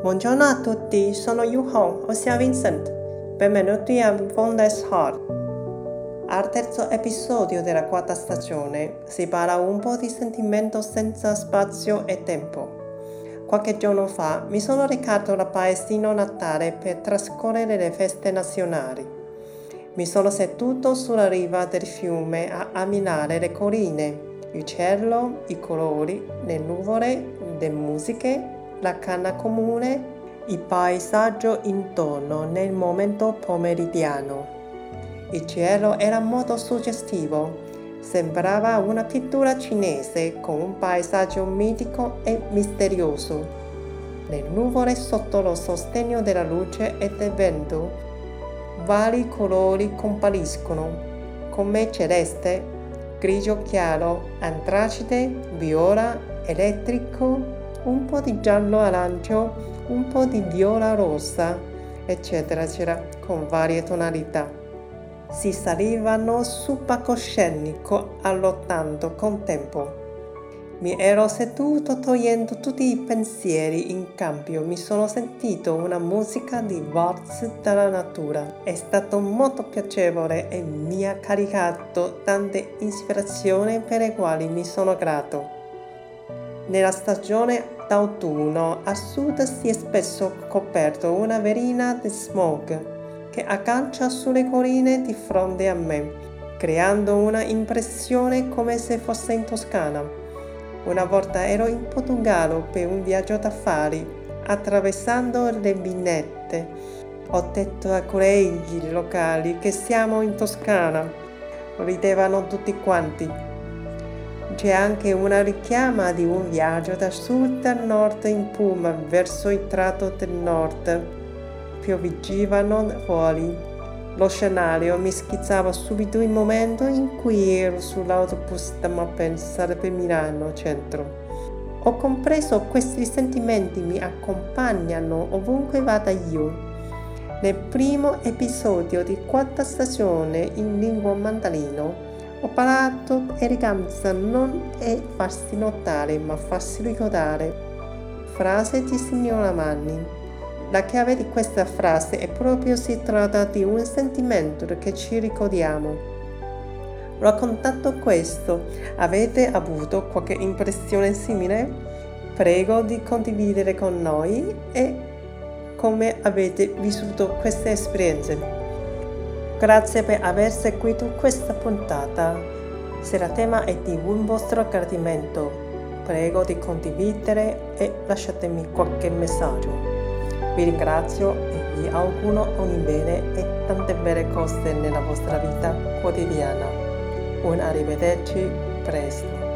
Buongiorno a tutti, sono Yu Hong, ossia Vincent. Benvenuti a Wonders Heart. Al terzo episodio della quarta stagione si parla un po' di sentimento senza spazio e tempo. Qualche giorno fa mi sono recato al paesino natale per trascorrere le feste nazionali. Mi sono seduto sulla riva del fiume a ammirare le colline, il cielo, i colori, le nuvole, le musiche la canna comune, il paesaggio intorno nel momento pomeridiano. Il cielo era molto suggestivo, sembrava una pittura cinese con un paesaggio mitico e misterioso. Le nuvole sotto lo sostegno della luce e del vento, vari colori compariscono, come celeste, grigio chiaro, antracite, viola, elettrico, un po' di giallo arancio, un po' di viola rossa, eccetera, eccetera, con varie tonalità. Si salivano su palcoscenico allottando con tempo. Mi ero seduto togliendo tutti i pensieri, in cambio mi sono sentito una musica di waltz dalla natura. È stato molto piacevole e mi ha caricato tante ispirazioni per le quali mi sono grato. Nella stagione d'autunno a sud si è spesso coperto una verina di smog che aggancia sulle colline di fronte a me, creando una impressione come se fosse in Toscana. Una volta ero in Portogallo per un viaggio d'affari, attraversando le vinette. Ho detto ai colleghi locali che siamo in Toscana. Ridevano tutti quanti c'è anche una richiama di un viaggio da sud a nord in Puma verso il tratto del nord. Piovigivano fuori. Lo scenario mi schizzava subito il momento in cui ero sull'autobus da Malpensa per Milano centro. Ho compreso questi sentimenti mi accompagnano ovunque vada io. Nel primo episodio di quarta stagione in lingua mandarino ho parlato eleganza non è farsi notare, ma farsi ricordare. Frase di signora Manni. La chiave di questa frase è proprio si tratta di un sentimento che ci ricordiamo. Raccontando questo, avete avuto qualche impressione simile? Prego di condividere con noi e come avete vissuto queste esperienze. Grazie per aver seguito questa puntata. Se il tema è di un vostro gradimento, prego di condividere e lasciatemi qualche messaggio. Vi ringrazio e vi auguro ogni bene e tante belle cose nella vostra vita quotidiana. Un arrivederci presto.